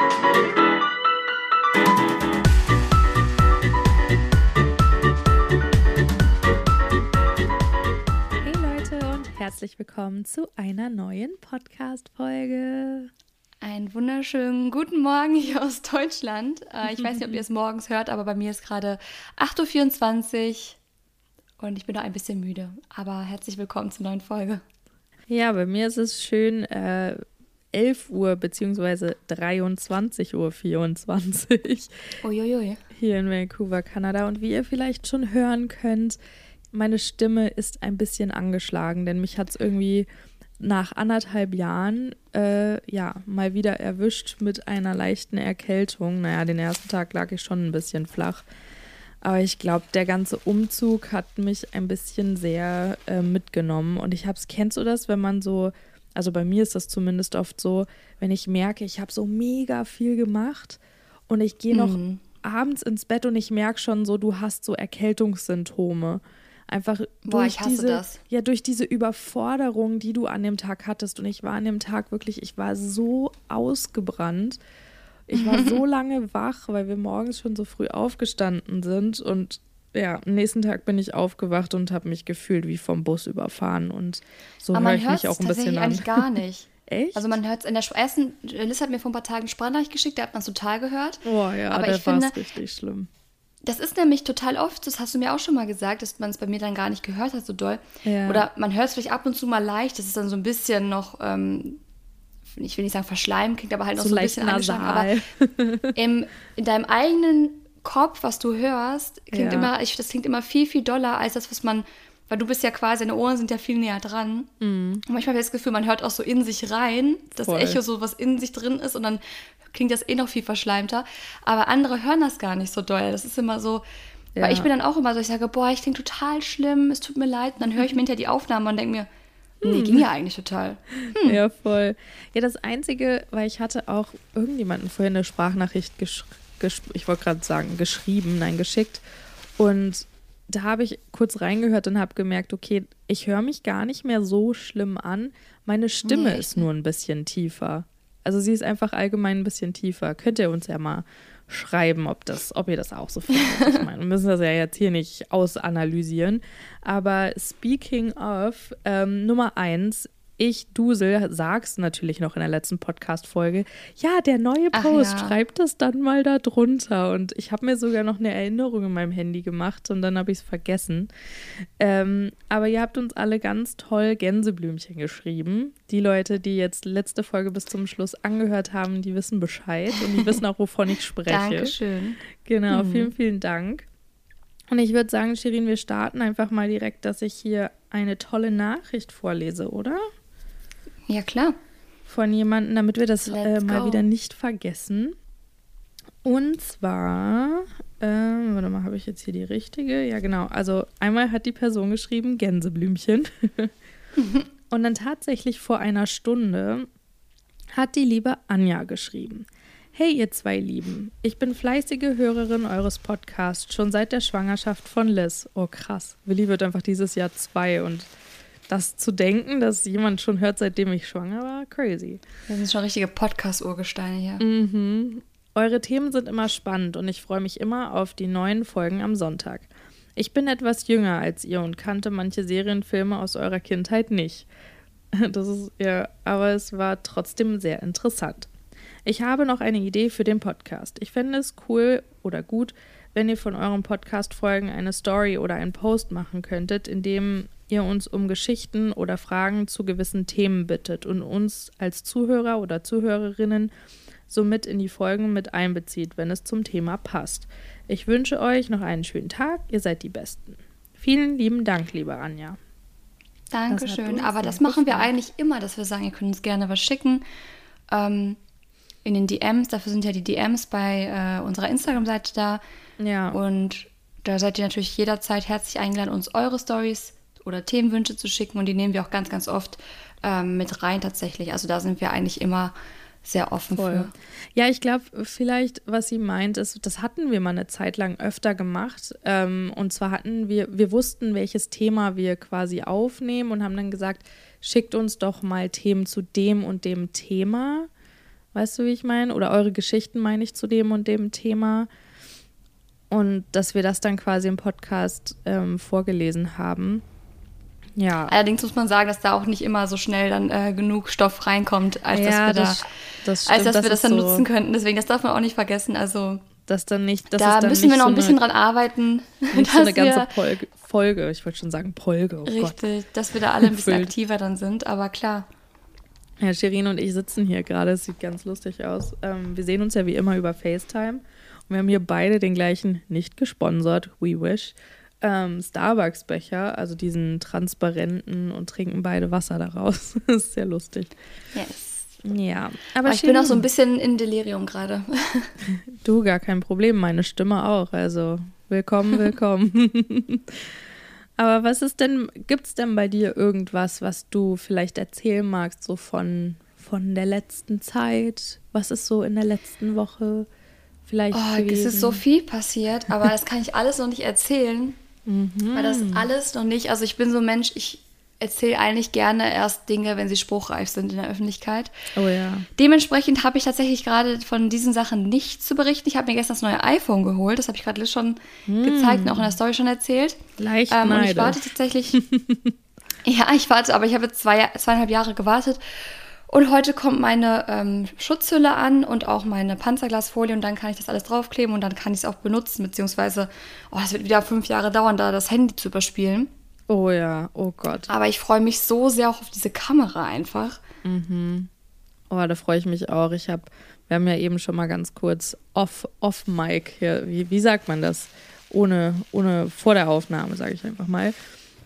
Hey Leute und herzlich willkommen zu einer neuen Podcast-Folge. Einen wunderschönen guten Morgen hier aus Deutschland. Äh, ich weiß nicht, ob ihr es morgens hört, aber bei mir ist gerade 8.24 Uhr und ich bin noch ein bisschen müde. Aber herzlich willkommen zur neuen Folge. Ja, bei mir ist es schön äh, 11 Uhr bzw. 23.24 Uhr 24 Uiuiui. hier in Vancouver, Kanada. Und wie ihr vielleicht schon hören könnt, meine Stimme ist ein bisschen angeschlagen, denn mich hat es irgendwie nach anderthalb Jahren äh, ja mal wieder erwischt mit einer leichten Erkältung. Naja, den ersten Tag lag ich schon ein bisschen flach. Aber ich glaube, der ganze Umzug hat mich ein bisschen sehr äh, mitgenommen. Und ich hab's, kennst du das, wenn man so, also bei mir ist das zumindest oft so, wenn ich merke, ich habe so mega viel gemacht und ich gehe noch Mhm. abends ins Bett und ich merke schon so, du hast so Erkältungssymptome. Einfach Boah, durch hasse diese, das. ja, durch diese Überforderung, die du an dem Tag hattest. Und ich war an dem Tag wirklich, ich war so ausgebrannt. Ich war so lange wach, weil wir morgens schon so früh aufgestanden sind. Und ja, am nächsten Tag bin ich aufgewacht und habe mich gefühlt wie vom Bus überfahren. Und so höre man ich mich auch ein bisschen an. eigentlich gar nicht. Echt? Also man hört es in der ersten, Liz hat mir vor ein paar Tagen Sprachnachricht geschickt, da hat man es total gehört. oh ja, aber da ich war es richtig schlimm. Das ist nämlich total oft, das hast du mir auch schon mal gesagt, dass man es bei mir dann gar nicht gehört hat so doll. Ja. Oder man hört es vielleicht ab und zu mal leicht, das ist dann so ein bisschen noch, ähm, ich will nicht sagen verschleimt, klingt aber halt noch So so, ein leicht bisschen angeschlagen. nasal. Aber im, in deinem eigenen Kopf, was du hörst, klingt Ja. immer, ich, das klingt immer viel, viel doller als das, was man, weil du bist ja quasi, deine Ohren sind ja viel näher dran. Und manchmal habe ich das Gefühl, man hört auch so in sich rein, das Mhm. Voll. Echo so, was in sich drin ist und dann klingt das eh noch viel verschleimter. Aber andere hören das gar nicht so doll. Das ist immer so, Ja. weil ich bin dann auch immer so, ich sage, boah, ich klinge total schlimm, es tut mir leid. Und dann höre ich mir hinterher die Aufnahme und denke mir, Hm. nee, ging ja eigentlich total. Ja, voll. Ja, das Einzige, weil ich hatte auch irgendjemanden vorhin eine Sprachnachricht, gesch gesch ich wollte gerade sagen, geschrieben, nein, geschickt. Und da habe ich kurz reingehört und habe gemerkt, okay, ich höre mich gar nicht mehr so schlimm an. Meine Stimme Nee, ist nur ein bisschen tiefer. Also sie ist einfach allgemein ein bisschen tiefer. Könnt ihr uns ja mal schreiben, ob, das, ob ihr das auch so findet. Ich meine, wir müssen das ja jetzt hier nicht ausanalysieren. Aber speaking of, ähm, Nummer eins, ich, Dusel, sag's natürlich noch in der letzten Podcast-Folge. Ja, der neue Ach Post, ja. schreibt das dann mal da drunter. Und ich habe mir sogar noch eine Erinnerung in meinem Handy gemacht und dann habe ich es vergessen. Ähm, aber ihr habt uns alle ganz toll Gänseblümchen geschrieben. Die Leute, die jetzt letzte Folge bis zum Schluss angehört haben, die wissen Bescheid und die wissen auch, wovon ich spreche. Dankeschön. Genau, vielen, vielen Dank. Und ich würde sagen, Shirin, wir starten einfach mal direkt, dass ich hier eine tolle Nachricht vorlese, oder? Ja, klar. Von jemandem, damit wir das äh, mal go. wieder nicht vergessen. Und zwar, ähm, warte mal, habe ich jetzt hier die richtige? Ja, genau. Also einmal hat die Person geschrieben, Gänseblümchen. Und dann tatsächlich vor einer Stunde hat die liebe Anja geschrieben. Hey, ihr zwei Lieben, ich bin fleißige Hörerin eures Podcasts schon seit der Schwangerschaft von Liz. Oh krass, Willi wird einfach dieses Jahr zwei und das zu denken, dass jemand schon hört, seitdem ich schwanger war, crazy. Das sind schon richtige Podcast-Urgesteine hier. Mhm. Eure Themen sind immer spannend und ich freue mich immer auf die neuen Folgen am Sonntag. Ich bin etwas jünger als ihr und kannte manche Serienfilme aus eurer Kindheit nicht. Das ist ja, aber es war trotzdem sehr interessant. Ich habe noch eine Idee für den Podcast. Ich fände es cool oder gut, wenn ihr von euren Podcast-Folgen eine Story oder einen Post machen könntet, in dem ihr uns um Geschichten oder Fragen zu gewissen Themen bittet und uns als Zuhörer oder Zuhörerinnen somit in die Folgen mit einbezieht, wenn es zum Thema passt. Ich wünsche euch noch einen schönen Tag. Ihr seid die Besten. Vielen lieben Dank, liebe Anja. Das Dankeschön. uns Aber das machen wir eigentlich immer, dass wir sagen, ihr könnt uns gerne was schicken. Ähm, in den DMs, dafür sind ja die DMs bei äh, unserer Instagram-Seite da. Ja. Und da seid ihr natürlich jederzeit herzlich eingeladen, uns eure Stories oder Themenwünsche zu schicken. Und die nehmen wir auch ganz, ganz oft ähm, mit rein tatsächlich. Also da sind wir eigentlich immer sehr offen Voll. für. Ja, ich glaube, vielleicht, was sie meint, ist, das hatten wir mal eine Zeit lang öfter gemacht. Ähm, und zwar hatten wir, wir wussten, welches Thema wir quasi aufnehmen und haben dann gesagt, schickt uns doch mal Themen zu dem und dem Thema. Weißt du, wie ich meine? Oder eure Geschichten meine ich zu dem und dem Thema. Und dass wir das dann quasi im Podcast ähm, vorgelesen haben. Ja. Allerdings muss man sagen, dass da auch nicht immer so schnell dann äh, genug Stoff reinkommt, als ja, dass wir, das, da, das stimmt, als dass das wir das dann so, nutzen könnten. Deswegen, das darf man auch nicht vergessen. Also dass dann nicht, dass da es dann müssen wir noch so ein bisschen eine, dran arbeiten. nicht so eine ganze wir- Folge, Folge. Ich wollte schon sagen Polge. Oh Gott. Richtig, dass wir da alle ein bisschen Füllt. aktiver dann sind, aber klar. Ja, Shirin und ich sitzen hier gerade. Es sieht ganz lustig aus. Ähm, wir sehen uns ja wie immer über FaceTime. Und wir haben hier beide den gleichen, nicht gesponsert, we wish, ähm, Starbucks-Becher, also diesen transparenten und trinken beide Wasser daraus. das ist sehr lustig. Yes. Ja, aber, Aber ich bin auch so ein bisschen in Delirium gerade. Du, gar kein Problem. Meine Stimme auch. Also, willkommen, willkommen. Aber was ist denn, gibt es denn bei dir irgendwas, was du vielleicht erzählen magst, so von, von der letzten Zeit? Was ist so in der letzten Woche vielleicht Oh, es ist so viel passiert, aber das kann ich alles noch nicht erzählen. Weil das alles noch nicht, also ich bin so ein Mensch, ich erzähle eigentlich gerne erst Dinge, wenn sie spruchreif sind in der Öffentlichkeit. Oh ja. Dementsprechend habe ich tatsächlich gerade von diesen Sachen nichts zu berichten. Ich habe mir gestern das neue iPhone geholt, das habe ich gerade schon gezeigt und auch in der Story schon erzählt. Leicht Ähm, und ich warte tatsächlich. ja, ich warte, aber ich habe jetzt zwei, zweieinhalb Jahre gewartet. Und heute kommt meine ähm, Schutzhülle an und auch meine Panzerglasfolie und dann kann ich das alles draufkleben und dann kann ich es auch benutzen, beziehungsweise, oh, das wird wieder fünf Jahre dauern, da das Handy zu überspielen. Oh ja, oh Gott. Aber ich freue mich so sehr auch auf diese Kamera einfach. Oh, da freue ich mich auch. Ich habe, wir haben ja eben schon mal ganz kurz off, off Mic hier, wie, wie sagt man das? Ohne, ohne vor der Aufnahme, sage ich einfach mal,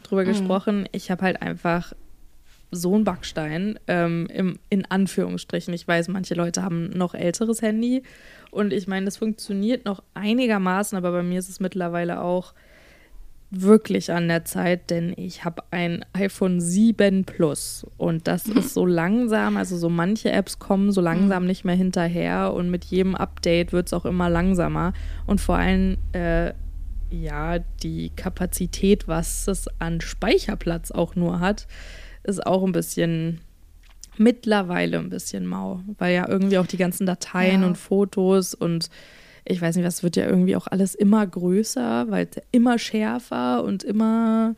drüber gesprochen. Ich habe halt einfach so einen Backstein, ähm, im, in Anführungsstrichen. Ich weiß, manche Leute haben noch älteres Handy. Und ich meine, das funktioniert noch einigermaßen, aber bei mir ist es mittlerweile auch wirklich an der Zeit, denn ich habe ein iPhone 7 Plus. Und das ist so langsam, also so manche Apps kommen so langsam nicht mehr hinterher und mit jedem Update wird es auch immer langsamer. Und vor allem äh, ja die Kapazität, was es an Speicherplatz auch nur hat, ist auch ein bisschen mittlerweile ein bisschen mau, weil ja irgendwie auch die ganzen Dateien Ja. und Fotos und ich weiß nicht, was wird ja irgendwie auch alles immer größer, weil immer schärfer und immer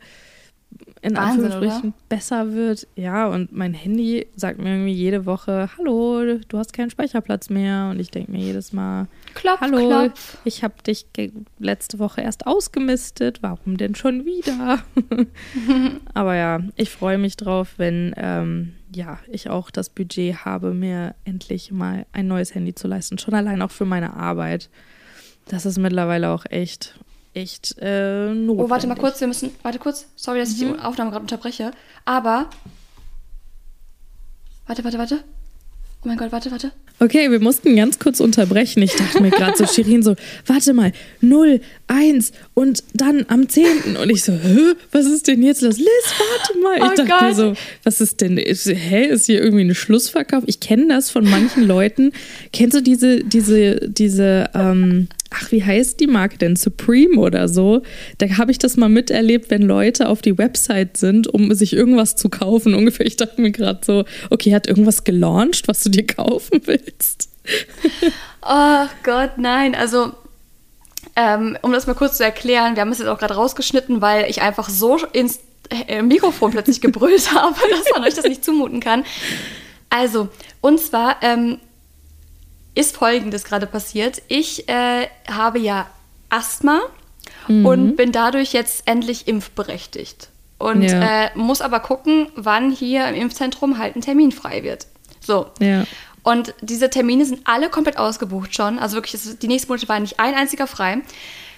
in Wahnsinn, Anführungsstrichen besser wird. Ja, und mein Handy sagt mir irgendwie jede Woche, hallo, du hast keinen Speicherplatz mehr. Und ich denke mir jedes Mal, Klopf, hallo, klopf. ich habe dich letzte Woche erst ausgemistet, warum denn schon wieder? Aber ja, ich freue mich drauf, wenn ähm, ja, ich auch das Budget habe, mir endlich mal ein neues Handy zu leisten. Schon allein auch für meine Arbeit. Das ist mittlerweile auch echt, echt äh, notwendig. Oh, warte mal kurz, wir müssen. Warte kurz. Sorry, dass ich die Aufnahme gerade unterbreche. Aber. Warte, warte, warte. Oh mein Gott, warte, warte. Okay, wir mussten ganz kurz unterbrechen. Ich dachte mir gerade so, Shirin so, warte mal, 0, 1 und dann am 10. Und ich so, hä, was ist denn jetzt los? Liz, warte mal. Ich Oh dachte mir Gott. so, was ist denn, ist, hä, ist hier irgendwie ein Schlussverkauf? Ich kenne das von manchen Leuten. Kennst du diese, diese, diese, ähm, ach, wie heißt die Marke denn? Supreme oder so? Da habe ich das mal miterlebt, wenn Leute auf die Website sind, um sich irgendwas zu kaufen. Ungefähr, ich dachte mir gerade so, okay, hat irgendwas gelauncht, was du dir kaufen willst? Oh Gott, nein. Also, ähm, um das mal kurz zu erklären, wir haben es jetzt auch gerade rausgeschnitten, weil ich einfach so ins äh, Mikrofon plötzlich gebrüllt habe, dass man euch das nicht zumuten kann. Also, und zwar ähm, ist Folgendes gerade passiert. Ich äh, habe ja Asthma und bin dadurch jetzt endlich impfberechtigt. Und Ja. äh, muss aber gucken, wann hier im Impfzentrum halt ein Termin frei wird. So. Ja. Und diese Termine sind alle komplett ausgebucht schon. Also wirklich, die nächsten Monate war nicht ein einziger frei.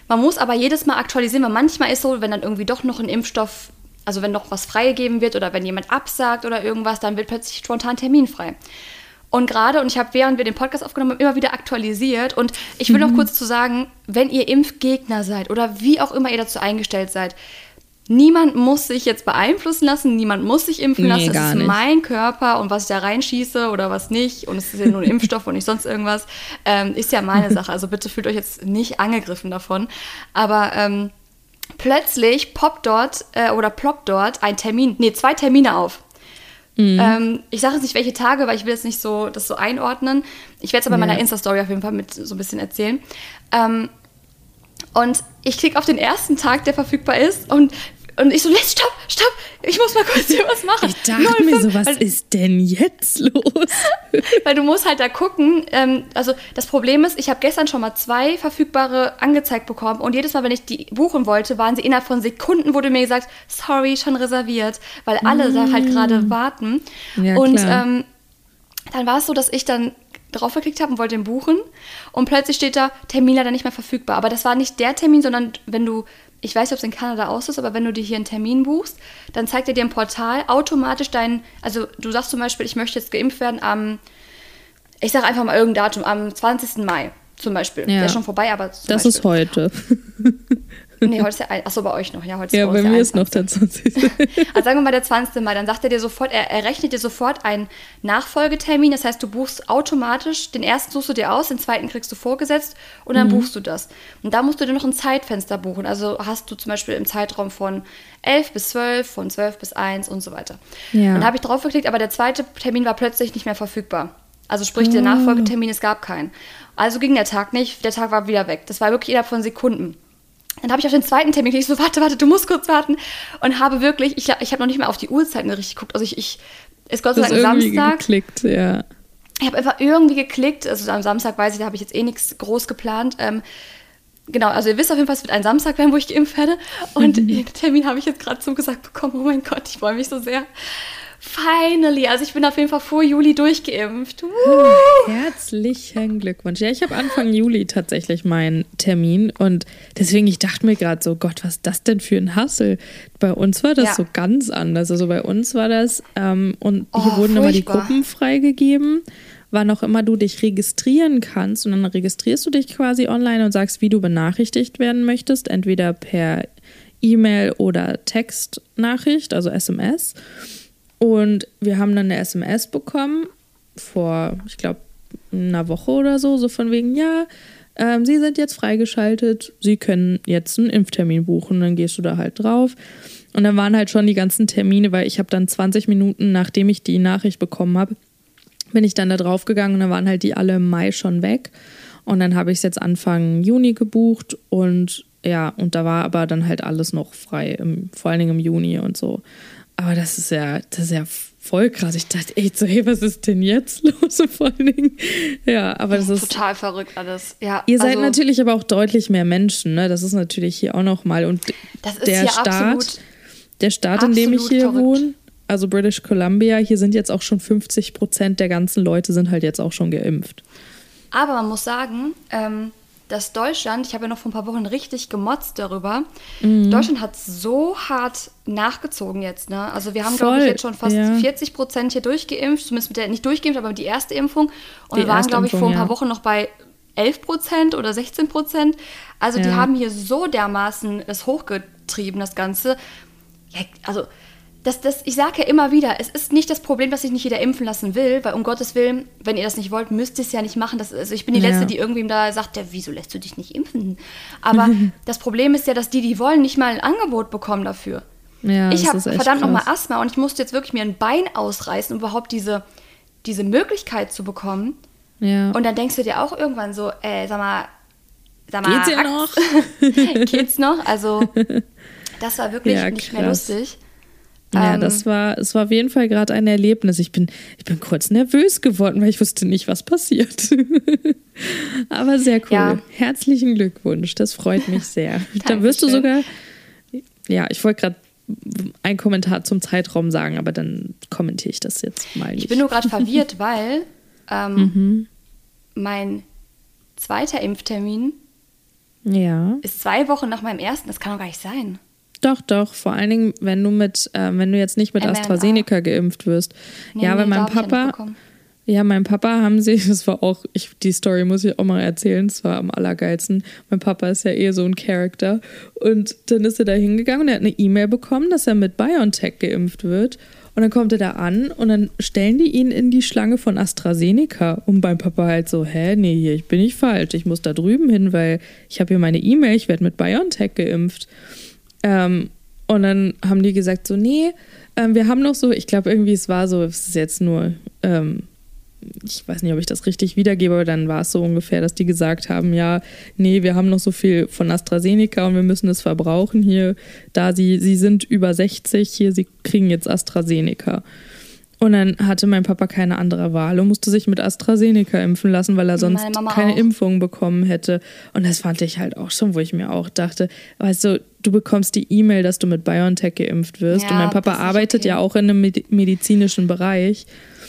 Man muss aber jedes Mal aktualisieren, weil manchmal ist so, wenn dann irgendwie doch noch ein Impfstoff, also wenn noch was freigegeben wird oder wenn jemand absagt oder irgendwas, dann wird plötzlich spontan Termin frei. Und gerade, und ich habe, während wir den Podcast aufgenommen haben, immer wieder aktualisiert. Und ich will noch kurz zu sagen, wenn ihr Impfgegner seid oder wie auch immer ihr dazu eingestellt seid, niemand muss sich jetzt beeinflussen lassen, niemand muss sich impfen Nee, lassen. es ist nicht. mein Körper und was ich da reinschieße oder was nicht, und es ist ja nur ein Impfstoff und nicht sonst irgendwas, ähm, ist ja meine Sache. Also bitte fühlt euch jetzt nicht angegriffen davon. Aber ähm, plötzlich poppt dort äh, oder ploppt dort ein Termin, nee, zwei Termine auf. Mhm. Ähm, ich sage jetzt nicht, welche Tage, weil ich will jetzt nicht so das so einordnen. Ich werde es aber in meiner Insta-Story auf jeden Fall mit so ein bisschen erzählen. Ähm, und ich klicke auf den ersten Tag, der verfügbar ist und und ich so, let's stopp, stopp, ich muss mal kurz hier was machen. Ich dachte 05, mir so, was weil, ist denn jetzt los? weil du musst halt da gucken. Ähm, also das Problem ist, ich habe gestern schon mal zwei verfügbare angezeigt bekommen und jedes Mal, wenn ich die buchen wollte, waren sie innerhalb von Sekunden, wurde mir gesagt, sorry, schon reserviert, weil alle mm. da halt gerade warten. Ja, und ähm, dann war es so, dass ich dann drauf geklickt habe und wollte den buchen und plötzlich steht da Termin leider nicht mehr verfügbar. Aber das war nicht der Termin, sondern wenn du ich weiß nicht, ob es in Kanada aus ist, aber wenn du dir hier einen Termin buchst, dann zeigt er dir im Portal automatisch deinen, also du sagst zum Beispiel, ich möchte jetzt geimpft werden am, ich sage einfach mal irgendein Datum, am 20. Mai zum Beispiel. Ja. Der ist schon vorbei, aber. das Beispiel. ist heute. Nee, heute ist der, achso, bei euch noch. Ja, heute ist ja bei, bei mir ist noch der 20. also sagen wir mal der 20. Mai, dann sagt er dir sofort, er, er rechnet dir sofort einen Nachfolgetermin. Das heißt, du buchst automatisch, den ersten suchst du dir aus, den zweiten kriegst du vorgesetzt und dann mhm. buchst du das. Und da musst du dir noch ein Zeitfenster buchen. Also hast du zum Beispiel im Zeitraum von 11 bis 12, von 12 bis 1 und so weiter. Ja. Dann habe ich drauf geklickt, aber der zweite Termin war plötzlich nicht mehr verfügbar. Also sprich, der oh. Nachfolgetermin, es gab keinen. Also ging der Tag nicht, der Tag war wieder weg. Das war wirklich innerhalb von Sekunden. Dann habe ich auf den zweiten Termin geklickt, so, warte, warte, du musst kurz warten. Und habe wirklich, ich, ich habe noch nicht mal auf die Uhrzeiten richtig geguckt. Also ich, ich ist Gott sei Dank Samstag. geklickt, ja. Ich habe einfach irgendwie geklickt. Also am Samstag weiß ich, da habe ich jetzt eh nichts groß geplant. Ähm, genau, also ihr wisst auf jeden Fall, es wird ein Samstag werden, wo ich geimpft werde. Und mhm. den Termin habe ich jetzt gerade zugesagt bekommen. Oh mein Gott, ich freue mich so sehr. Finally, also ich bin auf jeden Fall vor Juli durchgeimpft. Woo! Herzlichen Glückwunsch. Ja, ich habe Anfang Juli tatsächlich meinen Termin und deswegen, ich dachte mir gerade so, Gott, was ist das denn für ein Hassel? Bei uns war das ja. so ganz anders. Also bei uns war das, ähm, und oh, hier wurden immer die Gruppen freigegeben wann auch immer du dich registrieren kannst. Und dann registrierst du dich quasi online und sagst, wie du benachrichtigt werden möchtest, entweder per E-Mail oder Textnachricht, also SMS. Und wir haben dann eine SMS bekommen vor, ich glaube, einer Woche oder so, so von wegen, ja, ähm, Sie sind jetzt freigeschaltet, Sie können jetzt einen Impftermin buchen. Dann gehst du da halt drauf. Und dann waren halt schon die ganzen Termine, weil ich habe dann 20 Minuten, nachdem ich die Nachricht bekommen habe, bin ich dann da drauf gegangen und dann waren halt die alle im Mai schon weg. Und dann habe ich es jetzt Anfang Juni gebucht und ja, und da war aber dann halt alles noch frei, im, vor allen Dingen im Juni und so. Aber das ist ja, das ist ja voll krass. Ich dachte echt so, hey, was ist denn jetzt los? Vor allen Dingen. Ja, aber das ist. Total verrückt alles. Ja, ihr seid also, natürlich aber auch deutlich mehr Menschen, ne? Das ist natürlich hier auch nochmal. Und der Staat, der Staat, in dem ich hier verrückt. wohne, also British Columbia, hier sind jetzt auch schon 50 Prozent der ganzen Leute sind halt jetzt auch schon geimpft. Aber man muss sagen, ähm, dass Deutschland, ich habe ja noch vor ein paar Wochen richtig gemotzt darüber, mhm. Deutschland hat so hart nachgezogen jetzt. Ne? Also wir haben, glaube ich, jetzt schon fast ja. 40 Prozent hier durchgeimpft, zumindest mit der, nicht durchgeimpft, aber mit die erste Impfung. Und die wir waren, glaube ich, vor ein paar ja. Wochen noch bei 11 Prozent oder 16 Prozent. Also ja. die haben hier so dermaßen das hochgetrieben, das Ganze. Also das, das, ich sage ja immer wieder, es ist nicht das Problem, dass sich nicht jeder impfen lassen will, weil um Gottes Willen, wenn ihr das nicht wollt, müsst ihr es ja nicht machen. Das, also ich bin die ja. Letzte, die irgendwem da sagt, ja, wieso lässt du dich nicht impfen? Aber das Problem ist ja, dass die, die wollen, nicht mal ein Angebot bekommen dafür. Ja, ich habe verdammt nochmal Asthma und ich musste jetzt wirklich mir ein Bein ausreißen, um überhaupt diese, diese Möglichkeit zu bekommen. Ja. Und dann denkst du dir auch irgendwann so, äh, sag mal, sag mal, geht's ja noch? geht's noch? Also, das war wirklich nicht mehr lustig. Ja, ähm, das war, es war auf jeden Fall gerade ein Erlebnis. Ich bin, ich bin kurz nervös geworden, weil ich wusste nicht, was passiert. Aber sehr cool. Ja. Herzlichen Glückwunsch. Das freut mich sehr. dann wirst du sogar, ja, ich wollte gerade einen Kommentar zum Zeitraum sagen, aber dann kommentiere ich das jetzt mal nicht. Ich bin nur gerade verwirrt, weil ähm, mhm. mein zweiter Impftermin ja. ist zwei Wochen nach meinem ersten. Das kann doch gar nicht sein. Doch, doch. Vor allen Dingen, wenn du mit, äh, wenn du jetzt nicht mit mRNA. AstraZeneca geimpft wirst. Nee, ja, nee, weil mein Papa. Ja, mein Papa haben sie, das war auch, ich, die Story muss ich auch mal erzählen, das war am allergeilsten. Mein Papa ist ja eh so ein Charakter. Und dann ist er da hingegangen und er hat eine E-Mail bekommen, dass er mit BioNTech geimpft wird. Und dann kommt er da an und dann stellen die ihn in die Schlange von AstraZeneca. Und beim Papa halt so, hä, nee, hier, ich bin nicht falsch. Ich muss da drüben hin, weil ich habe hier meine E-Mail, ich werde mit BioNTech geimpft. Ähm, und dann haben die gesagt, so, nee, ähm, wir haben noch so, ich glaube irgendwie, es war so, es ist jetzt nur, ähm, ich weiß nicht, ob ich das richtig wiedergebe, aber dann war es so ungefähr, dass die gesagt haben, ja, nee, wir haben noch so viel von AstraZeneca und wir müssen es verbrauchen hier, da sie, sie sind über 60, hier, sie kriegen jetzt AstraZeneca. Und dann hatte mein Papa keine andere Wahl und musste sich mit AstraZeneca impfen lassen, weil er sonst keine auch. Impfung bekommen hätte. Und das fand ich halt auch schon, wo ich mir auch dachte, weißt du, du bekommst die E-Mail, dass du mit BioNTech geimpft wirst. Ja, und mein Papa arbeitet okay. ja auch in einem medizinischen Bereich.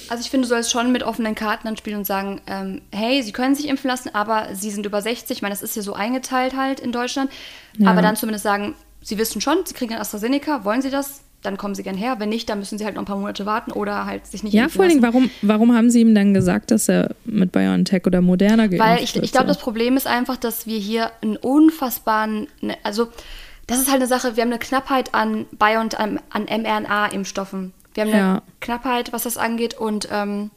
Also ich finde, du sollst schon mit offenen Karten dann spielen und sagen, ähm, hey, sie können sich impfen lassen, aber sie sind über 60. Ich meine, das ist hier so eingeteilt halt in Deutschland. Ja. Aber dann zumindest sagen, sie wissen schon, sie kriegen AstraZeneca, wollen sie das? Dann kommen sie gern her. Wenn nicht, dann müssen sie halt noch ein paar Monate warten oder halt sich nicht Ja, vor allem, warum, warum haben sie ihm dann gesagt, dass er mit BioNTech oder Moderna geimpft Weil ich, ich glaube, das Problem ist einfach, dass wir hier einen unfassbaren, ne, also das ist halt eine Sache, wir haben eine Knappheit an Bio und an, an mRNA-Impfstoffen. Wir haben eine ja. Knappheit, was das angeht und ähm,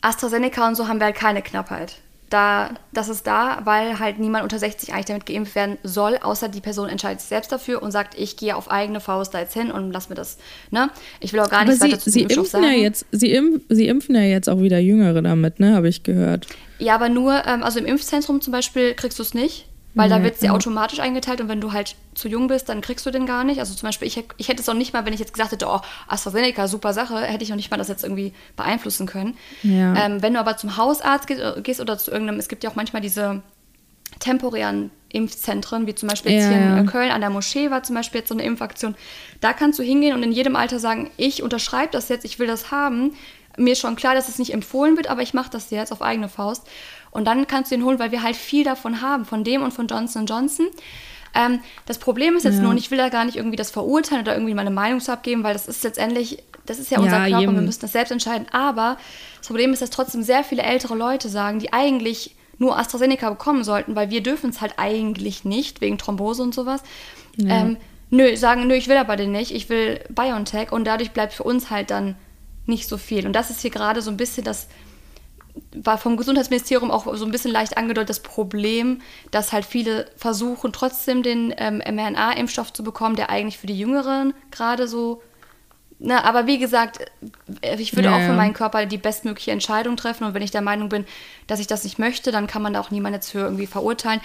AstraZeneca und so haben wir halt keine Knappheit da, das ist da, weil halt niemand unter 60 eigentlich damit geimpft werden soll, außer die Person entscheidet sich selbst dafür und sagt, ich gehe auf eigene Faust da jetzt hin und lass mir das. Ne? Ich will auch gar nichts weiter zu sie impfen sagen. Ja jetzt, sie, impf, sie impfen ja jetzt auch wieder Jüngere damit, ne? Habe ich gehört. Ja, aber nur, ähm, also im Impfzentrum zum Beispiel kriegst du es nicht. Weil ja, da wird sie ja. automatisch eingeteilt und wenn du halt zu jung bist, dann kriegst du den gar nicht. Also zum Beispiel, ich, ich hätte es auch nicht mal, wenn ich jetzt gesagt hätte, oh, AstraZeneca, super Sache, hätte ich auch nicht mal das jetzt irgendwie beeinflussen können. Ja. Ähm, wenn du aber zum Hausarzt gehst oder zu irgendeinem, es gibt ja auch manchmal diese temporären Impfzentren, wie zum Beispiel jetzt hier in Köln an der Moschee war zum Beispiel jetzt so eine Impfaktion. Da kannst du hingehen und in jedem Alter sagen, ich unterschreibe das jetzt, ich will das haben. Mir ist schon klar, dass es nicht empfohlen wird, aber ich mache das jetzt auf eigene Faust. Und dann kannst du ihn holen, weil wir halt viel davon haben, von dem und von Johnson Johnson. Ähm, das Problem ist jetzt ja. nur, und ich will da gar nicht irgendwie das verurteilen oder irgendwie meine Meinung zu abgeben, weil das ist letztendlich, das ist ja unser ja, Körper und wir müssen das selbst entscheiden. Aber das Problem ist, dass trotzdem sehr viele ältere Leute sagen, die eigentlich nur AstraZeneca bekommen sollten, weil wir dürfen es halt eigentlich nicht, wegen Thrombose und sowas. Ja. Ähm, nö, sagen, nö, ich will aber den nicht, ich will BioNTech und dadurch bleibt für uns halt dann nicht so viel. Und das ist hier gerade so ein bisschen das war vom Gesundheitsministerium auch so ein bisschen leicht angedeutet das Problem, dass halt viele versuchen, trotzdem den ähm, mRNA-Impfstoff zu bekommen, der eigentlich für die Jüngeren gerade so. Na, ne, aber wie gesagt, äh, ich würde ja, auch für meinen Körper die bestmögliche Entscheidung treffen. Und wenn ich der Meinung bin, dass ich das nicht möchte, dann kann man da auch niemand jetzt für irgendwie verurteilen.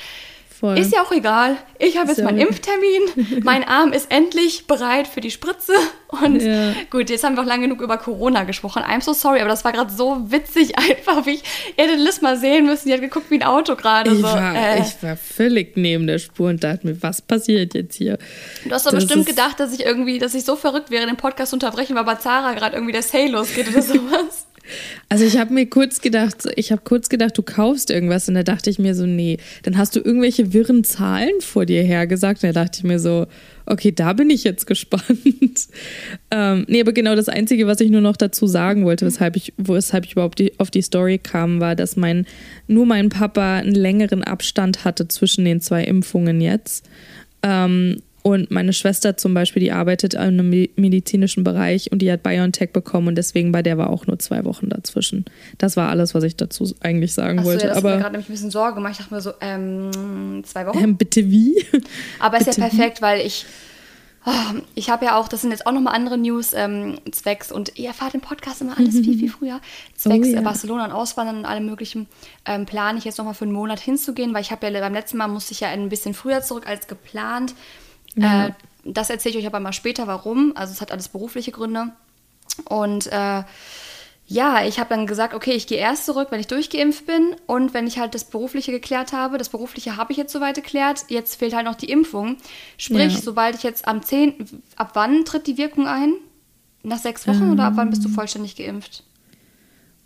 Voll. Ist ja auch egal. Ich habe jetzt meinen Impftermin. mein Arm ist endlich bereit für die Spritze. Und ja. gut, jetzt haben wir auch lange genug über Corona gesprochen. I'm so sorry, aber das war gerade so witzig einfach, wie ich ihr hätte Liz mal sehen müssen. Die hat geguckt wie ein Auto gerade. Ich, so. war, äh. ich war völlig neben der Spur und dachte mir, was passiert jetzt hier? Du hast doch bestimmt gedacht, dass ich irgendwie, dass ich so verrückt wäre, den Podcast unterbrechen, weil bei Zara gerade irgendwie der Sale losgeht oder sowas. Also ich habe mir kurz gedacht, ich habe kurz gedacht, du kaufst irgendwas und da dachte ich mir so, nee, dann hast du irgendwelche wirren Zahlen vor dir hergesagt. Und da dachte ich mir so, okay, da bin ich jetzt gespannt. ähm, nee, aber genau das Einzige, was ich nur noch dazu sagen wollte, weshalb ich, weshalb ich überhaupt die, auf die Story kam, war, dass mein, nur mein Papa einen längeren Abstand hatte zwischen den zwei Impfungen jetzt. Ähm, und meine Schwester zum Beispiel, die arbeitet in einem medizinischen Bereich und die hat BioNTech bekommen und deswegen bei der war auch nur zwei Wochen dazwischen. Das war alles, was ich dazu eigentlich sagen Achso, wollte. Ja, das aber hat mir gerade nämlich ein bisschen Sorge gemacht. Ich dachte mir so, ähm, zwei Wochen? Ähm, bitte wie? Aber ist bitte ja perfekt, wie? weil ich Oh, ich habe ja auch, das sind jetzt auch nochmal andere News, ähm, zwecks, und ihr erfahrt im Podcast immer alles viel, viel früher, zwecks oh, ja. Barcelona und Auswandern und allem möglichen, ähm, plane ich jetzt nochmal für einen Monat hinzugehen, weil ich habe ja beim letzten Mal musste ich ja ein bisschen früher zurück als geplant. Ja. Äh, das erzähle ich euch aber mal später, warum. Also es hat alles berufliche Gründe. Und äh, ja, ich habe dann gesagt, okay, ich gehe erst zurück, wenn ich durchgeimpft bin und wenn ich halt das Berufliche geklärt habe. Das Berufliche habe ich jetzt soweit geklärt. Jetzt fehlt halt noch die Impfung. Sprich, ja. sobald ich jetzt am 10. Ab wann tritt die Wirkung ein? Nach sechs Wochen ähm. oder ab wann bist du vollständig geimpft?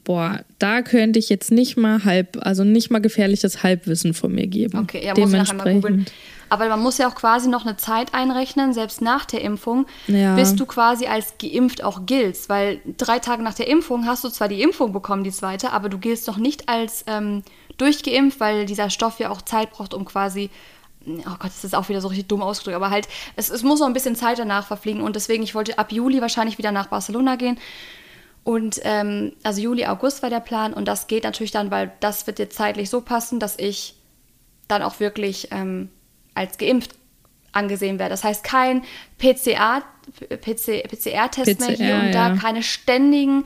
Boah, da könnte ich jetzt nicht mal halb, also nicht mal gefährliches Halbwissen von mir geben. Okay, ja, muss ich nachher mal googeln. Aber man muss ja auch quasi noch eine Zeit einrechnen, selbst nach der Impfung, ja. bis du quasi als geimpft auch giltst. Weil drei Tage nach der Impfung hast du zwar die Impfung bekommen, die zweite, aber du giltst noch nicht als ähm, durchgeimpft, weil dieser Stoff ja auch Zeit braucht, um quasi oh Gott, das ist auch wieder so richtig dumm ausgedrückt, aber halt, es, es muss noch ein bisschen Zeit danach verfliegen und deswegen, ich wollte ab Juli wahrscheinlich wieder nach Barcelona gehen und ähm, also Juli, August war der Plan und das geht natürlich dann, weil das wird jetzt zeitlich so passen, dass ich dann auch wirklich ähm, als geimpft angesehen werde. Das heißt kein PCA, PCR-Tests PCR, mehr hier und da, keine ständigen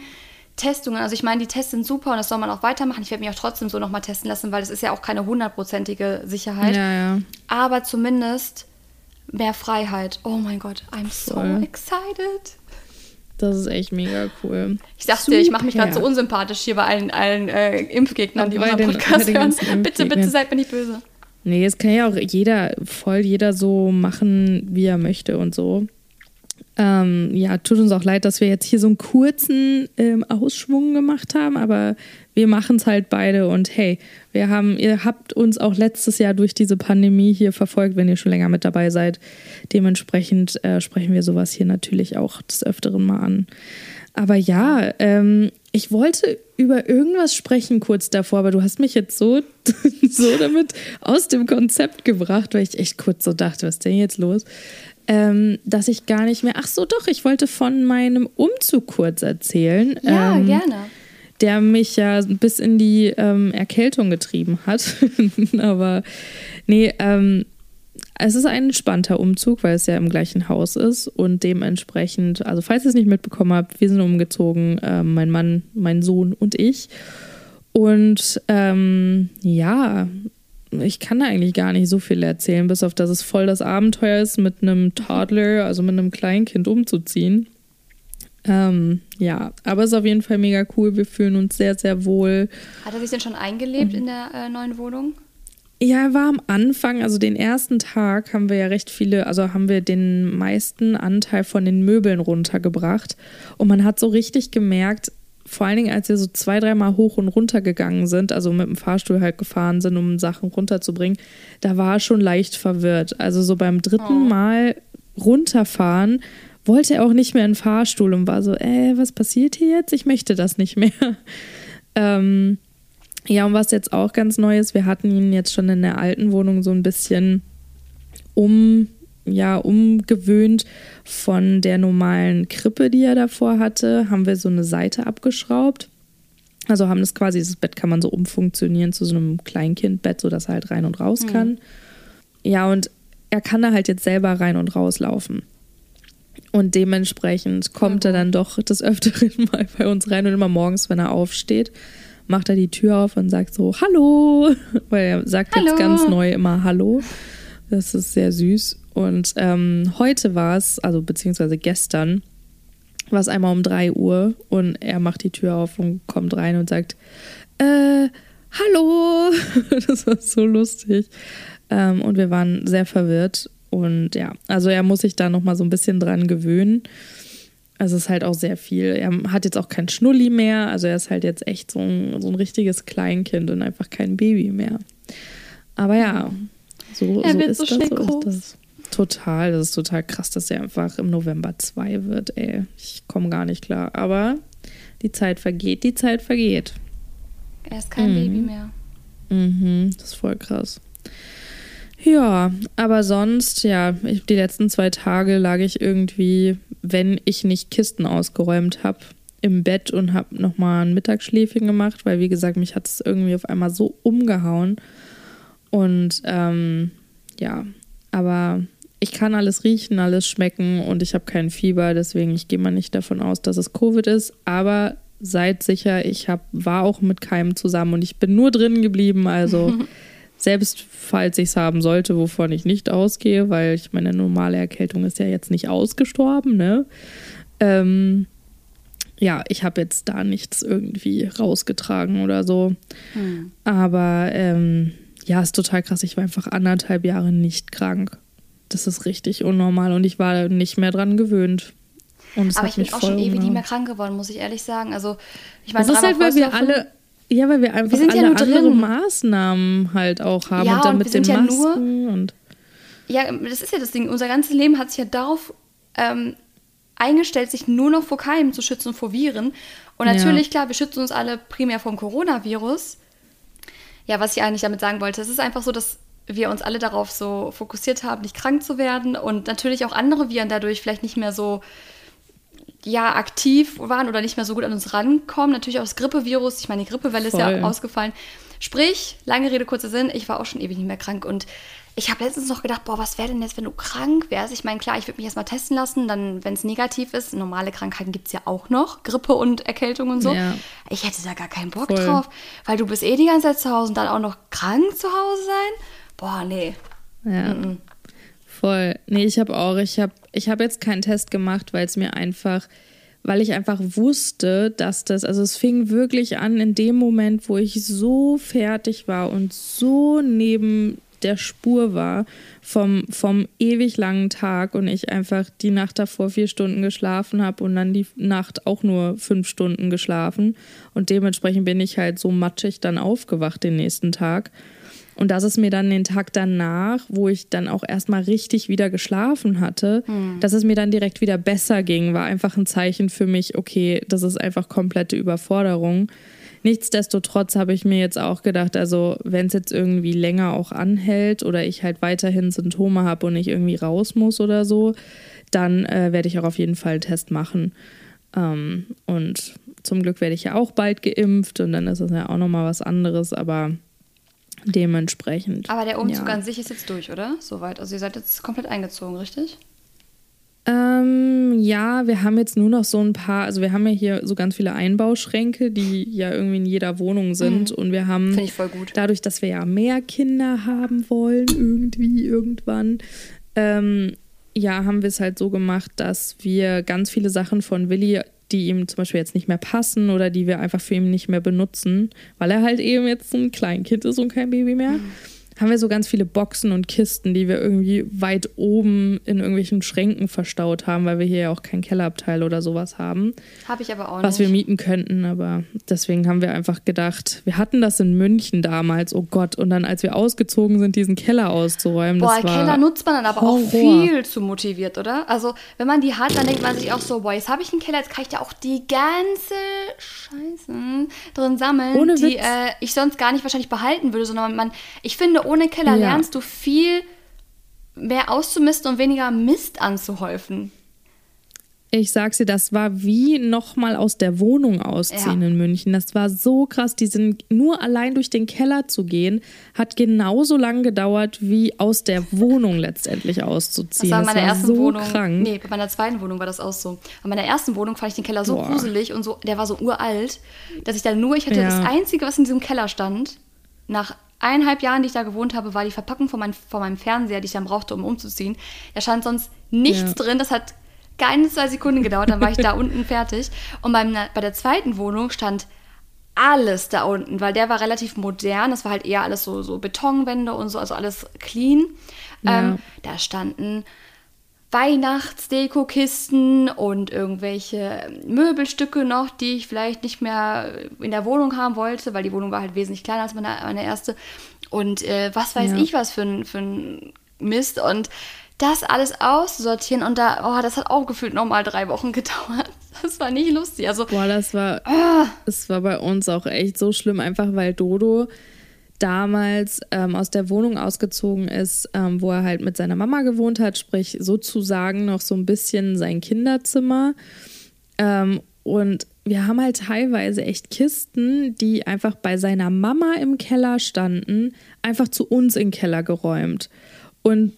Testungen. Also ich meine, die Tests sind super und das soll man auch weitermachen. Ich werde mich auch trotzdem so nochmal testen lassen, weil es ist ja auch keine hundertprozentige Sicherheit. Ja, ja. Aber zumindest mehr Freiheit. Oh mein Gott, I'm Voll. so excited. Das ist echt mega cool. Ich dachte dir, ich mache mich gerade so unsympathisch hier bei allen, allen äh, Impfgegnern, die unseren Podcast hören. Bitte, bitte seid mir nicht böse. Nee, es kann ja auch jeder, voll jeder so machen, wie er möchte und so. Ähm, ja, tut uns auch leid, dass wir jetzt hier so einen kurzen ähm, Ausschwung gemacht haben, aber wir machen es halt beide und hey, wir haben, ihr habt uns auch letztes Jahr durch diese Pandemie hier verfolgt, wenn ihr schon länger mit dabei seid. Dementsprechend äh, sprechen wir sowas hier natürlich auch des Öfteren mal an. Aber ja, ähm, ich wollte über irgendwas sprechen kurz davor, aber du hast mich jetzt so, so damit aus dem Konzept gebracht, weil ich echt kurz so dachte, was ist denn jetzt los? Ähm, dass ich gar nicht mehr. Ach so, doch, ich wollte von meinem Umzug kurz erzählen. Ja, ähm, gerne. Der mich ja bis in die ähm, Erkältung getrieben hat. Aber nee, ähm, es ist ein entspannter Umzug, weil es ja im gleichen Haus ist und dementsprechend, also falls ihr es nicht mitbekommen habt, wir sind umgezogen, äh, mein Mann, mein Sohn und ich. Und ähm, ja, ich kann da eigentlich gar nicht so viel erzählen, bis auf dass es voll das Abenteuer ist, mit einem Toddler, also mit einem Kleinkind umzuziehen. Ähm, ja, aber es ist auf jeden Fall mega cool. Wir fühlen uns sehr, sehr wohl. Hat er sich denn schon eingelebt mhm. in der äh, neuen Wohnung? Ja, er war am Anfang, also den ersten Tag haben wir ja recht viele, also haben wir den meisten Anteil von den Möbeln runtergebracht. Und man hat so richtig gemerkt, vor allen Dingen, als wir so zwei, dreimal hoch und runter gegangen sind, also mit dem Fahrstuhl halt gefahren sind, um Sachen runterzubringen, da war er schon leicht verwirrt. Also so beim dritten oh. Mal runterfahren wollte er auch nicht mehr in den Fahrstuhl und war so, äh, was passiert hier jetzt? Ich möchte das nicht mehr. ähm, ja, und was jetzt auch ganz neu ist, wir hatten ihn jetzt schon in der alten Wohnung so ein bisschen um ja umgewöhnt von der normalen Krippe, die er davor hatte, haben wir so eine Seite abgeschraubt. Also haben das quasi, das Bett kann man so umfunktionieren zu so einem Kleinkindbett, sodass er halt rein und raus hm. kann. Mhm. Ja, und er kann da halt jetzt selber rein und raus laufen. Und dementsprechend kommt mhm. er dann doch des Öfteren mal bei uns rein und immer morgens, wenn er aufsteht, macht er die Tür auf und sagt so Hallo, weil er sagt Hallo. jetzt ganz neu immer Hallo. Das ist sehr süß. Und ähm, heute war es, also beziehungsweise gestern, war es einmal um 3 Uhr und er macht die Tür auf und kommt rein und sagt, äh, hallo. das war so lustig. Ähm, und wir waren sehr verwirrt. Und ja, also er muss sich da nochmal so ein bisschen dran gewöhnen. Also es ist halt auch sehr viel. Er hat jetzt auch kein Schnulli mehr. Also er ist halt jetzt echt so ein, so ein richtiges Kleinkind und einfach kein Baby mehr. Aber ja, so, er so wird ist so das. Schnell so groß. ist das. Total, das ist total krass, dass er einfach im November 2 wird, ey. Ich komme gar nicht klar. Aber die Zeit vergeht, die Zeit vergeht. Er ist kein mhm. Baby mehr. Mhm, das ist voll krass. Ja, aber sonst, ja, ich, die letzten zwei Tage lag ich irgendwie, wenn ich nicht Kisten ausgeräumt habe, im Bett und habe nochmal ein Mittagsschläfchen gemacht, weil, wie gesagt, mich hat es irgendwie auf einmal so umgehauen. Und ähm, ja, aber ich kann alles riechen, alles schmecken und ich habe kein Fieber, deswegen ich gehe mal nicht davon aus, dass es Covid ist. Aber seid sicher, ich hab, war auch mit keinem zusammen und ich bin nur drin geblieben. Also selbst falls ich es haben sollte, wovon ich nicht ausgehe, weil ich meine normale Erkältung ist ja jetzt nicht ausgestorben, ne? Ähm, ja, ich habe jetzt da nichts irgendwie rausgetragen oder so. Hm. Aber ähm, ja, ist total krass. Ich war einfach anderthalb Jahre nicht krank. Das ist richtig unnormal und ich war nicht mehr dran gewöhnt. Aber ich bin auch schon ewig nicht mehr krank geworden, muss ich ehrlich sagen. Also ich meine, das ist halt, weil wir alle, ja, weil wir einfach wir alle ja andere drin. Maßnahmen halt auch haben ja, und dann mit den ja Masken und ja, das ist ja das Ding. Unser ganzes Leben hat sich ja darauf ähm, eingestellt, sich nur noch vor Keimen zu schützen und vor Viren. Und natürlich, ja. klar, wir schützen uns alle primär vom Coronavirus. Ja, was ich eigentlich damit sagen wollte, es ist einfach so, dass wir uns alle darauf so fokussiert haben, nicht krank zu werden und natürlich auch andere Viren dadurch vielleicht nicht mehr so ja, aktiv waren oder nicht mehr so gut an uns rankommen. Natürlich auch das Grippevirus, ich meine, die Grippewelle Voll. ist ja ausgefallen. Sprich, lange Rede, kurzer Sinn, ich war auch schon ewig nicht mehr krank und ich habe letztens noch gedacht, boah, was wäre denn jetzt, wenn du krank wärst? Ich meine, klar, ich würde mich erstmal testen lassen, dann, wenn es negativ ist, normale Krankheiten gibt es ja auch noch, Grippe und Erkältung und so. Ja. Ich hätte da gar keinen Bock Voll. drauf, weil du bist eh die ganze Zeit zu Hause und dann auch noch krank zu Hause sein? Boah, nee. Ja. Mm -mm. Voll. Nee, ich habe auch, ich habe ich hab jetzt keinen Test gemacht, weil es mir einfach weil ich einfach wusste, dass das, also es fing wirklich an in dem Moment, wo ich so fertig war und so neben der Spur war vom, vom ewig langen Tag und ich einfach die Nacht davor vier Stunden geschlafen habe und dann die Nacht auch nur fünf Stunden geschlafen. Und dementsprechend bin ich halt so matschig dann aufgewacht den nächsten Tag. Und dass es mir dann den Tag danach, wo ich dann auch erstmal richtig wieder geschlafen hatte, hm. dass es mir dann direkt wieder besser ging, war einfach ein Zeichen für mich, okay, das ist einfach komplette Überforderung. Nichtsdestotrotz habe ich mir jetzt auch gedacht, also wenn es jetzt irgendwie länger auch anhält oder ich halt weiterhin Symptome habe und ich irgendwie raus muss oder so, dann äh, werde ich auch auf jeden Fall einen Test machen. Ähm, und zum Glück werde ich ja auch bald geimpft und dann ist das ja auch nochmal was anderes, aber dementsprechend. Aber der Umzug ja. an sich ist jetzt durch, oder? Soweit. Also ihr seid jetzt komplett eingezogen, richtig? Ähm, ja, wir haben jetzt nur noch so ein paar, also wir haben ja hier so ganz viele Einbauschränke, die ja irgendwie in jeder Wohnung sind. Mhm. Und wir haben dadurch, dass wir ja mehr Kinder haben wollen, irgendwie, irgendwann, ähm, ja, haben wir es halt so gemacht, dass wir ganz viele Sachen von Willi, die ihm zum Beispiel jetzt nicht mehr passen oder die wir einfach für ihn nicht mehr benutzen, weil er halt eben jetzt ein Kleinkind ist und kein Baby mehr. Mhm haben wir so ganz viele Boxen und Kisten, die wir irgendwie weit oben in irgendwelchen Schränken verstaut haben, weil wir hier ja auch kein Kellerabteil oder sowas haben. Habe ich aber auch nicht. Was wir mieten könnten, aber deswegen haben wir einfach gedacht, wir hatten das in München damals, oh Gott, und dann als wir ausgezogen sind, diesen Keller auszuräumen. Boah, Keller nutzt man dann aber Horror. auch viel zu motiviert, oder? Also, wenn man die hat, dann denkt man sich auch so, boah, jetzt habe ich einen Keller, jetzt kann ich da auch die ganze Scheiße drin sammeln, Ohne die äh, ich sonst gar nicht wahrscheinlich behalten würde, sondern man, ich finde, ohne Keller ja. lernst du viel mehr auszumisten und weniger Mist anzuhäufen. Ich sag's dir, das war wie nochmal aus der Wohnung ausziehen ja. in München. Das war so krass. Die sind nur allein durch den Keller zu gehen, hat genauso lange gedauert, wie aus der Wohnung letztendlich auszuziehen. Das war in meiner ersten so Wohnung. Krank. Nee, bei meiner zweiten Wohnung war das auch so. Bei meiner ersten Wohnung fand ich den Keller so Boah. gruselig und so, der war so uralt, dass ich da nur, ich hatte ja. das Einzige, was in diesem Keller stand, nach eineinhalb Jahren, die ich da gewohnt habe, war die Verpackung von, mein, von meinem Fernseher, die ich dann brauchte, um umzuziehen. Da stand sonst nichts ja. drin. Das hat keine zwei Sekunden gedauert. Dann war ich da unten fertig. Und beim, bei der zweiten Wohnung stand alles da unten, weil der war relativ modern. Das war halt eher alles so, so Betonwände und so, also alles clean. Ja. Ähm, da standen Weihnachtsdeko-Kisten und irgendwelche Möbelstücke noch, die ich vielleicht nicht mehr in der Wohnung haben wollte, weil die Wohnung war halt wesentlich kleiner als meine, meine erste. Und äh, was weiß ja. ich was für ein, für ein Mist. Und das alles auszusortieren und da, oh, das hat auch gefühlt nochmal drei Wochen gedauert. Das war nicht lustig. Also, Boah, das war, ah. das war bei uns auch echt so schlimm, einfach weil Dodo damals ähm, aus der Wohnung ausgezogen ist, ähm, wo er halt mit seiner Mama gewohnt hat, sprich sozusagen noch so ein bisschen sein Kinderzimmer. Ähm, und wir haben halt teilweise echt Kisten, die einfach bei seiner Mama im Keller standen, einfach zu uns in den Keller geräumt. Und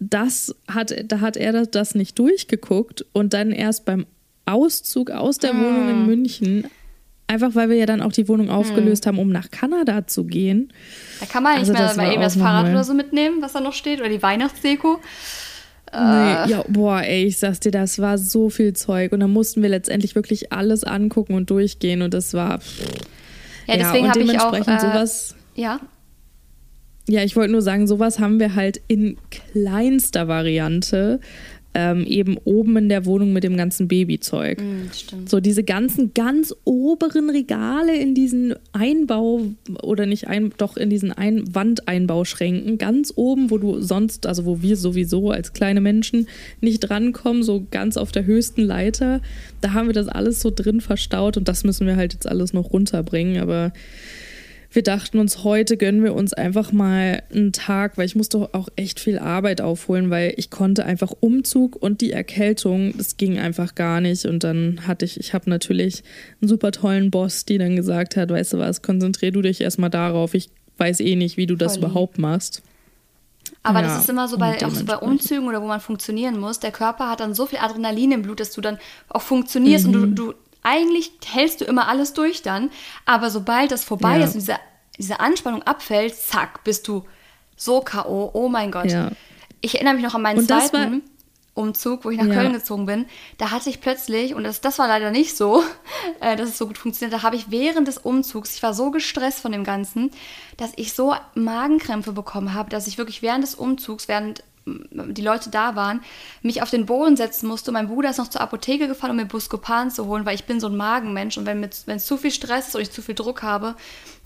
das hat, da hat er das nicht durchgeguckt und dann erst beim Auszug aus der Wohnung in ah. München Einfach weil wir ja dann auch die Wohnung aufgelöst hm. haben, um nach Kanada zu gehen. Da kann man also nicht mehr mal eben das Fahrrad oder so mitnehmen, was da noch steht, oder die Weihnachtsdeko. Nee, äh. ja, boah, ey, ich sag's dir, das war so viel Zeug. Und dann mussten wir letztendlich wirklich alles angucken und durchgehen und das war. Ja, deswegen ja, habe ich auch. Äh, sowas, ja. Ja, ich wollte nur sagen, sowas haben wir halt in kleinster Variante ähm, eben oben in der Wohnung mit dem ganzen Babyzeug. Mm, so diese ganzen ganz oberen Regale in diesen Einbau oder nicht ein, doch in diesen ein Wandeinbauschränken, ganz oben, wo du sonst, also wo wir sowieso als kleine Menschen nicht drankommen, so ganz auf der höchsten Leiter, da haben wir das alles so drin verstaut und das müssen wir halt jetzt alles noch runterbringen, aber wir dachten uns, heute gönnen wir uns einfach mal einen Tag, weil ich musste auch echt viel Arbeit aufholen, weil ich konnte einfach Umzug und die Erkältung, das ging einfach gar nicht. Und dann hatte ich, ich habe natürlich einen super tollen Boss, die dann gesagt hat, weißt du was, konzentrier du dich erstmal darauf. Ich weiß eh nicht, wie du das Voll überhaupt machst. Aber ja, das ist immer so bei, auch so bei Umzügen oder wo man funktionieren muss. Der Körper hat dann so viel Adrenalin im Blut, dass du dann auch funktionierst mhm. und du, du eigentlich hältst du immer alles durch dann, aber sobald das vorbei ja. ist und diese, diese Anspannung abfällt, zack, bist du so K.O. Oh mein Gott. Ja. Ich erinnere mich noch an meinen und zweiten Umzug, wo ich nach ja. Köln gezogen bin. Da hatte ich plötzlich, und das, das war leider nicht so, äh, dass es so gut funktioniert, da habe ich während des Umzugs, ich war so gestresst von dem Ganzen, dass ich so Magenkrämpfe bekommen habe, dass ich wirklich während des Umzugs, während die Leute da waren, mich auf den Boden setzen musste. Mein Bruder ist noch zur Apotheke gefahren, um mir Buscopan zu holen, weil ich bin so ein Magenmensch und wenn es zu viel Stress ist und ich zu viel Druck habe,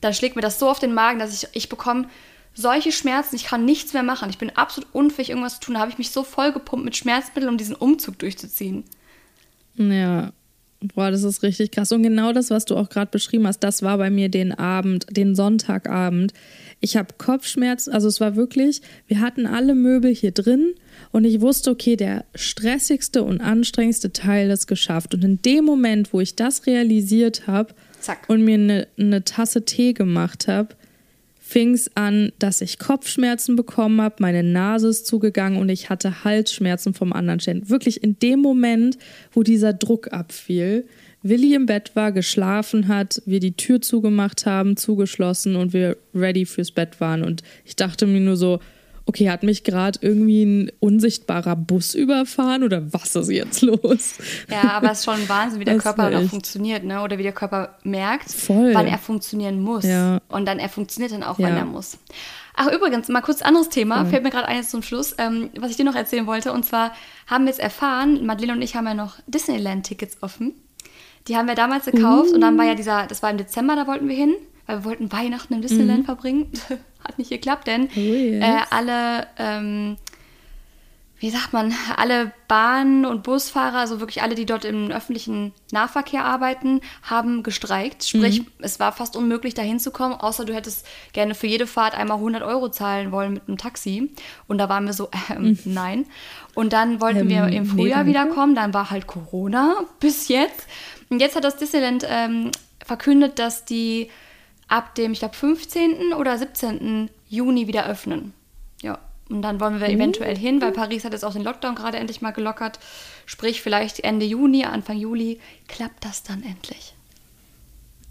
dann schlägt mir das so auf den Magen, dass ich, ich bekomme solche Schmerzen, ich kann nichts mehr machen. Ich bin absolut unfähig, irgendwas zu tun. Da habe ich mich so vollgepumpt mit Schmerzmitteln, um diesen Umzug durchzuziehen. Ja, Boah, das ist richtig krass. Und genau das, was du auch gerade beschrieben hast, das war bei mir den Abend, den Sonntagabend. Ich habe Kopfschmerzen, also es war wirklich, wir hatten alle Möbel hier drin und ich wusste, okay, der stressigste und anstrengendste Teil ist geschafft. Und in dem Moment, wo ich das realisiert habe und mir eine ne Tasse Tee gemacht habe, fing es an, dass ich Kopfschmerzen bekommen habe, meine Nase ist zugegangen und ich hatte Halsschmerzen vom anderen Stellen. Wirklich in dem Moment, wo dieser Druck abfiel, Willi im Bett war, geschlafen hat, wir die Tür zugemacht haben, zugeschlossen und wir ready fürs Bett waren. Und ich dachte mir nur so, okay, hat mich gerade irgendwie ein unsichtbarer Bus überfahren oder was ist jetzt los? Ja, aber es ist schon Wahnsinn, wie der Körper noch funktioniert, ne? Oder wie der Körper merkt, Voll. wann er funktionieren muss. Ja. Und dann er funktioniert dann auch, ja. wann er muss. Ach, übrigens, mal kurz anderes Thema, ja. fällt mir gerade eines zum Schluss, ähm, was ich dir noch erzählen wollte. Und zwar haben wir jetzt erfahren, Madeleine und ich haben ja noch Disneyland-Tickets offen. Die haben wir damals gekauft uh. und dann war ja dieser, das war im Dezember, da wollten wir hin, weil wir wollten Weihnachten im Disneyland mhm. verbringen. Hat nicht geklappt, denn oh yes. äh, alle, ähm, wie sagt man, alle Bahn- und Busfahrer, also wirklich alle, die dort im öffentlichen Nahverkehr arbeiten, haben gestreikt. Sprich, mhm. es war fast unmöglich, da hinzukommen, außer du hättest gerne für jede Fahrt einmal 100 Euro zahlen wollen mit einem Taxi. Und da waren wir so, ähm, mhm. nein. Und dann wollten ähm, wir im Frühjahr wiederkommen, dann war halt Corona bis jetzt. Und jetzt hat das Disneyland ähm, verkündet, dass die ab dem, ich glaube, 15. oder 17. Juni wieder öffnen. Ja. Und dann wollen wir eventuell hin, weil Paris hat jetzt auch den Lockdown gerade endlich mal gelockert. Sprich, vielleicht Ende Juni, Anfang Juli klappt das dann endlich.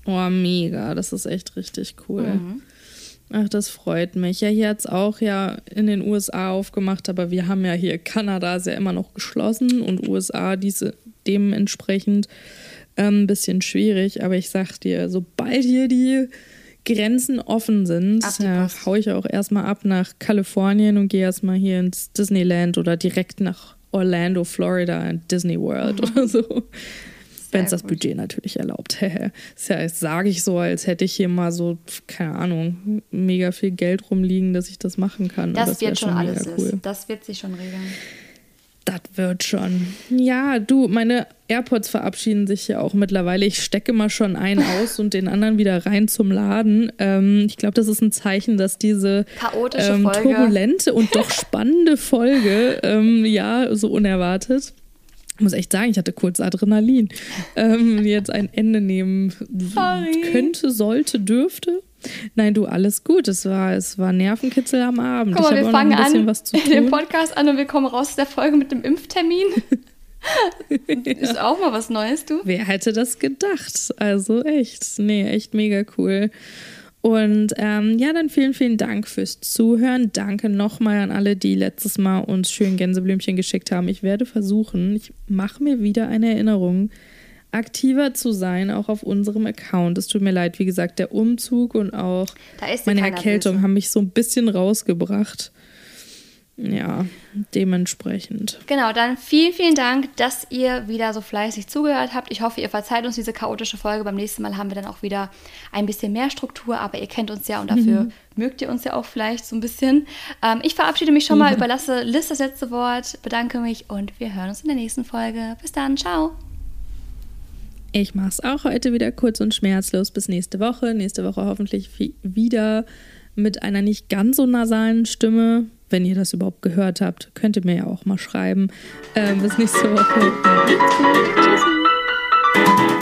Oh, mega. Das ist echt richtig cool. Mhm. Ach, das freut mich. Ja, hier hat es auch ja in den USA aufgemacht, aber wir haben ja hier Kanada ist ja immer noch geschlossen und USA diese dementsprechend ein ähm, bisschen schwierig, aber ich sag dir, sobald hier die Grenzen offen sind, ja, hau ich auch erstmal ab nach Kalifornien und gehe erstmal hier ins Disneyland oder direkt nach Orlando, Florida, Disney World mhm. oder so. Wenn es das Budget natürlich erlaubt. ja, sage ich so, als hätte ich hier mal so, keine Ahnung, mega viel Geld rumliegen, dass ich das machen kann. Das, das wird schon alles. Cool. Das wird sich schon regeln. Das wird schon. Ja, du, meine AirPods verabschieden sich ja auch mittlerweile. Ich stecke mal schon einen aus und den anderen wieder rein zum Laden. Ähm, ich glaube, das ist ein Zeichen, dass diese ähm, turbulente und doch spannende Folge, ähm, ja, so unerwartet, ich muss echt sagen, ich hatte kurz Adrenalin, ähm, jetzt ein Ende nehmen Sorry. könnte, sollte, dürfte. Nein, du, alles gut. Es war, es war Nervenkitzel am Abend. Guck mal, wir fangen an den Podcast an und wir kommen raus aus der Folge mit dem Impftermin. ja. Ist auch mal was Neues, du? Wer hätte das gedacht? Also echt. Nee, echt mega cool. Und ähm, ja, dann vielen, vielen Dank fürs Zuhören. Danke nochmal an alle, die letztes Mal uns schön Gänseblümchen geschickt haben. Ich werde versuchen, ich mache mir wieder eine Erinnerung, aktiver zu sein, auch auf unserem Account. Es tut mir leid, wie gesagt, der Umzug und auch meine Erkältung böse. haben mich so ein bisschen rausgebracht. Ja, dementsprechend. Genau, dann vielen, vielen Dank, dass ihr wieder so fleißig zugehört habt. Ich hoffe, ihr verzeiht uns diese chaotische Folge. Beim nächsten Mal haben wir dann auch wieder ein bisschen mehr Struktur, aber ihr kennt uns ja und dafür mhm. mögt ihr uns ja auch vielleicht so ein bisschen. Ähm, ich verabschiede mich schon mal, mhm. überlasse Liz das letzte Wort, bedanke mich und wir hören uns in der nächsten Folge. Bis dann, ciao. Ich mache es auch heute wieder kurz und schmerzlos bis nächste Woche. Nächste Woche hoffentlich wieder mit einer nicht ganz so nasalen Stimme. Wenn ihr das überhaupt gehört habt, könnt ihr mir ja auch mal schreiben. Ähm, bis nächste Woche. Tschüssi.